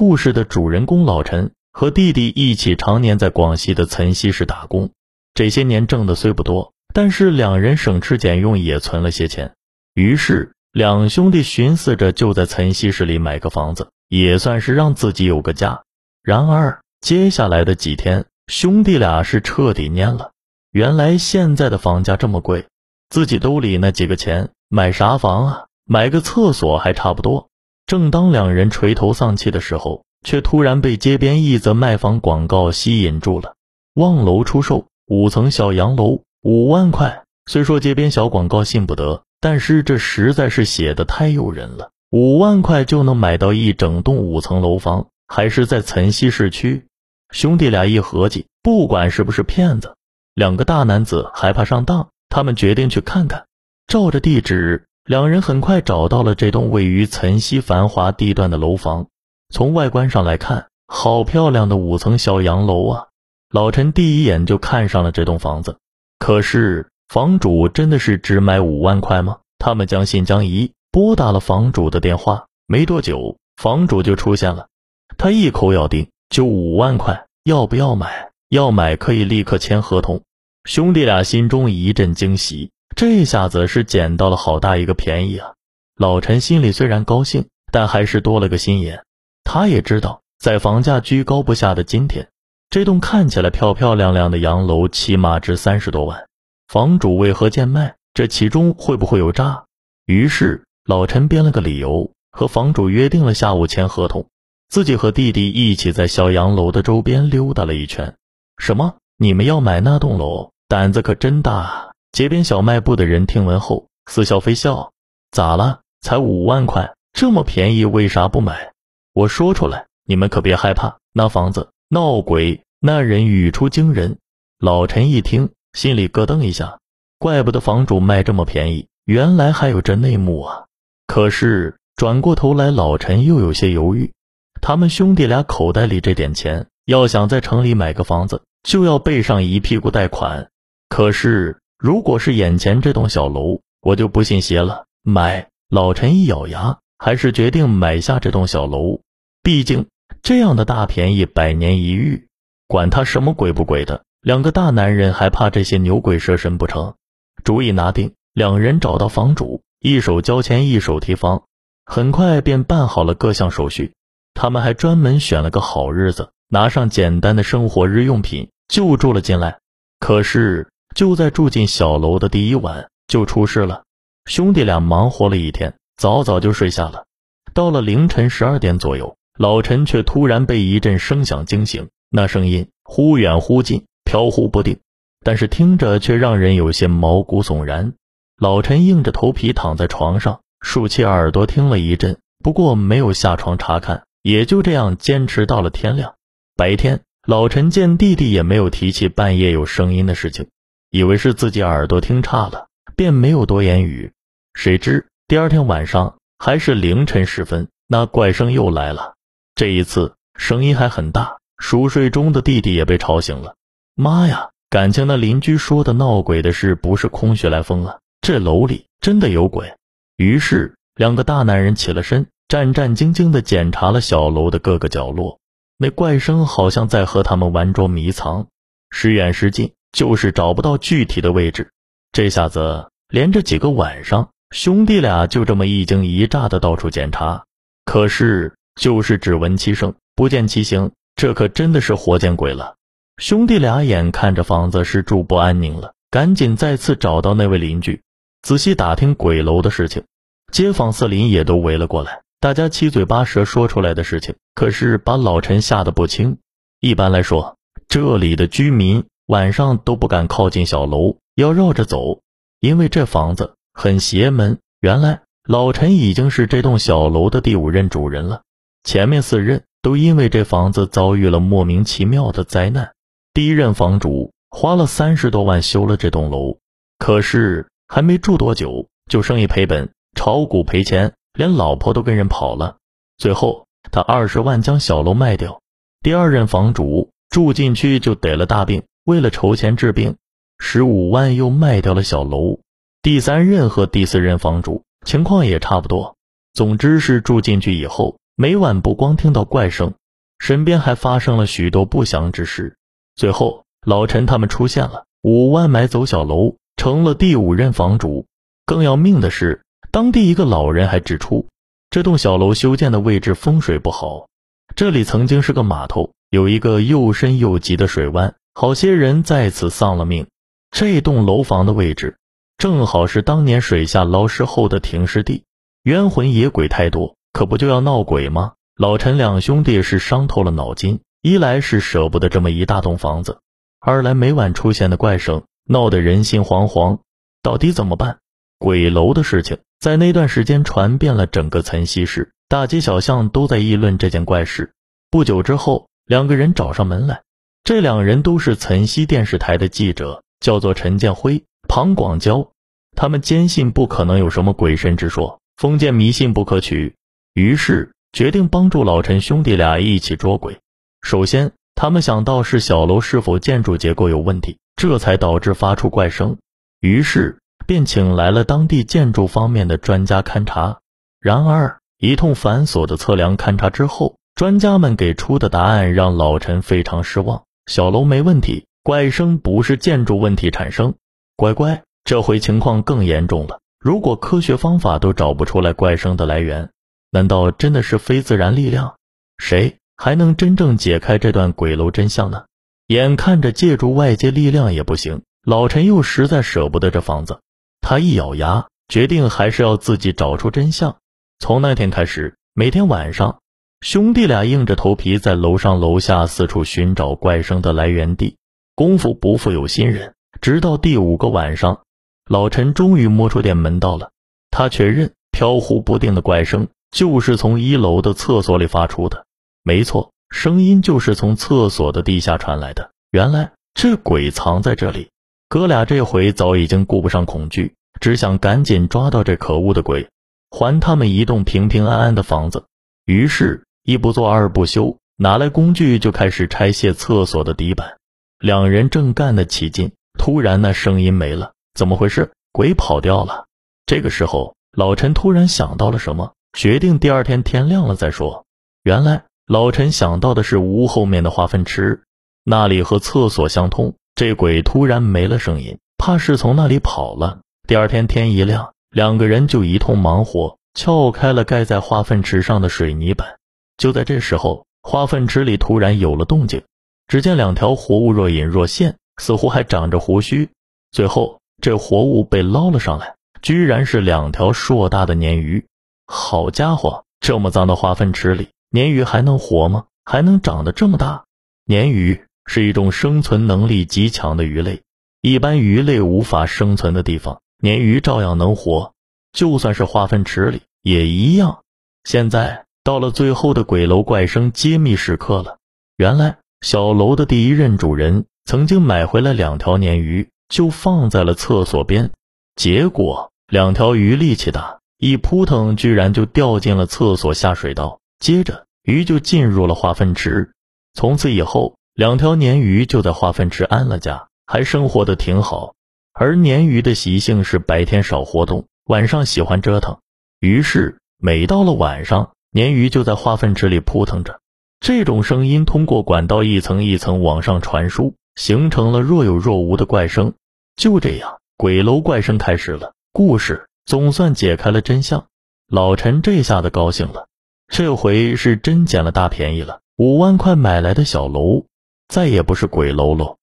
故事的主人公老陈和弟弟一起常年在广西的岑溪市打工，这些年挣的虽不多，但是两人省吃俭用也存了些钱。于是两兄弟寻思着就在岑溪市里买个房子，也算是让自己有个家。然而接下来的几天，兄弟俩是彻底蔫了。原来现在的房价这么贵，自己兜里那几个钱买啥房啊？买个厕所还差不多。正当两人垂头丧气的时候，却突然被街边一则卖房广告吸引住了。望楼出售五层小洋楼，五万块。虽说街边小广告信不得，但是这实在是写的太诱人了。五万块就能买到一整栋五层楼房，还是在岑溪市区。兄弟俩一合计，不管是不是骗子，两个大男子害怕上当，他们决定去看看。照着地址。两人很快找到了这栋位于岑溪繁华地段的楼房，从外观上来看，好漂亮的五层小洋楼啊！老陈第一眼就看上了这栋房子。可是房主真的是只买五万块吗？他们将信将疑，拨打了房主的电话。没多久，房主就出现了，他一口咬定就五万块，要不要买？要买可以立刻签合同。兄弟俩心中一阵惊喜。这下子是捡到了好大一个便宜啊！老陈心里虽然高兴，但还是多了个心眼。他也知道，在房价居高不下的今天，这栋看起来漂漂亮亮的洋楼起码值三十多万。房主为何贱卖？这其中会不会有诈？于是老陈编了个理由，和房主约定了下午签合同。自己和弟弟一起在小洋楼的周边溜达了一圈。什么？你们要买那栋楼？胆子可真大！啊！街边小卖部的人听闻后似笑非笑：“咋了？才五万块，这么便宜，为啥不买？我说出来，你们可别害怕。那房子闹鬼，那人语出惊人。”老陈一听，心里咯噔一下，怪不得房主卖这么便宜，原来还有这内幕啊！可是转过头来，老陈又有些犹豫。他们兄弟俩口袋里这点钱，要想在城里买个房子，就要背上一屁股贷款。可是。如果是眼前这栋小楼，我就不信邪了。买！老陈一咬牙，还是决定买下这栋小楼。毕竟这样的大便宜百年一遇，管他什么鬼不鬼的，两个大男人还怕这些牛鬼蛇神不成？主意拿定，两人找到房主，一手交钱一手提房，很快便办好了各项手续。他们还专门选了个好日子，拿上简单的生活日用品就住了进来。可是。就在住进小楼的第一晚就出事了，兄弟俩忙活了一天，早早就睡下了。到了凌晨十二点左右，老陈却突然被一阵声响惊醒，那声音忽远忽近，飘忽不定，但是听着却让人有些毛骨悚然。老陈硬着头皮躺在床上，竖起耳朵听了一阵，不过没有下床查看，也就这样坚持到了天亮。白天，老陈见弟弟也没有提起半夜有声音的事情。以为是自己耳朵听差了，便没有多言语。谁知第二天晚上还是凌晨时分，那怪声又来了。这一次声音还很大，熟睡中的弟弟也被吵醒了。妈呀，感情那邻居说的闹鬼的事不是空穴来风啊，这楼里真的有鬼。于是两个大男人起了身，战战兢兢地检查了小楼的各个角落。那怪声好像在和他们玩捉迷藏，时远时近。就是找不到具体的位置，这下子连着几个晚上，兄弟俩就这么一惊一乍的到处检查，可是就是只闻其声，不见其形，这可真的是活见鬼了。兄弟俩眼看着房子是住不安宁了，赶紧再次找到那位邻居，仔细打听鬼楼的事情。街坊四邻也都围了过来，大家七嘴八舌说出来的事情，可是把老陈吓得不轻。一般来说，这里的居民。晚上都不敢靠近小楼，要绕着走，因为这房子很邪门。原来老陈已经是这栋小楼的第五任主人了，前面四任都因为这房子遭遇了莫名其妙的灾难。第一任房主花了三十多万修了这栋楼，可是还没住多久就生意赔本，炒股赔钱，连老婆都跟人跑了。最后他二十万将小楼卖掉。第二任房主住进去就得了大病。为了筹钱治病，十五万又卖掉了小楼。第三任和第四任房主情况也差不多。总之是住进去以后，每晚不光听到怪声，身边还发生了许多不祥之事。最后，老陈他们出现了，五万买走小楼，成了第五任房主。更要命的是，当地一个老人还指出，这栋小楼修建的位置风水不好，这里曾经是个码头，有一个又深又急的水湾，好些人在此丧了命。这栋楼房的位置，正好是当年水下捞尸后的停尸地，冤魂野鬼太多，可不就要闹鬼吗？老陈两兄弟是伤透了脑筋，一来是舍不得这么一大栋房子，二来每晚出现的怪声闹得人心惶惶，到底怎么办？鬼楼的事情在那段时间传遍了整个岑溪市，大街小巷都在议论这件怪事。不久之后，两个人找上门来，这两人都是岑溪电视台的记者，叫做陈建辉、庞广娇。他们坚信不可能有什么鬼神之说，封建迷信不可取，于是决定帮助老陈兄弟俩一起捉鬼。首先，他们想到是小楼是否建筑结构有问题，这才导致发出怪声。于是。便请来了当地建筑方面的专家勘察。然而，一通繁琐的测量勘察之后，专家们给出的答案让老陈非常失望。小楼没问题，怪声不是建筑问题产生。乖乖，这回情况更严重了。如果科学方法都找不出来怪声的来源，难道真的是非自然力量？谁还能真正解开这段鬼楼真相呢？眼看着借助外界力量也不行，老陈又实在舍不得这房子。他一咬牙，决定还是要自己找出真相。从那天开始，每天晚上，兄弟俩硬着头皮在楼上楼下四处寻找怪声的来源地。功夫不负有心人，直到第五个晚上，老陈终于摸出点门道了。他确认飘忽不定的怪声就是从一楼的厕所里发出的。没错，声音就是从厕所的地下传来的。原来这鬼藏在这里。哥俩这回早已经顾不上恐惧，只想赶紧抓到这可恶的鬼，还他们一栋平平安安的房子。于是，一不做二不休，拿来工具就开始拆卸厕所的底板。两人正干得起劲，突然那声音没了，怎么回事？鬼跑掉了。这个时候，老陈突然想到了什么，决定第二天天亮了再说。原来，老陈想到的是屋后面的化粪池，那里和厕所相通。这鬼突然没了声音，怕是从那里跑了。第二天天一亮，两个人就一通忙活，撬开了盖在化粪池上的水泥板。就在这时候，化粪池里突然有了动静，只见两条活物若隐若现，似乎还长着胡须。最后，这活物被捞了上来，居然是两条硕大的鲶鱼。好家伙，这么脏的化粪池里，鲶鱼还能活吗？还能长得这么大？鲶鱼。是一种生存能力极强的鱼类，一般鱼类无法生存的地方，鲶鱼照样能活。就算是化粪池里也一样。现在到了最后的鬼楼怪声揭秘时刻了。原来小楼的第一任主人曾经买回来两条鲶鱼，就放在了厕所边。结果两条鱼力气大，一扑腾，居然就掉进了厕所下水道。接着鱼就进入了化粪池。从此以后。两条鲶鱼就在化粪池安了家，还生活的挺好。而鲶鱼的习性是白天少活动，晚上喜欢折腾。于是每到了晚上，鲶鱼就在化粪池里扑腾着。这种声音通过管道一层一层往上传输，形成了若有若无的怪声。就这样，鬼楼怪声开始了。故事总算解开了真相。老陈这下子高兴了，这回是真捡了大便宜了。五万块买来的小楼。再也不是鬼楼喽。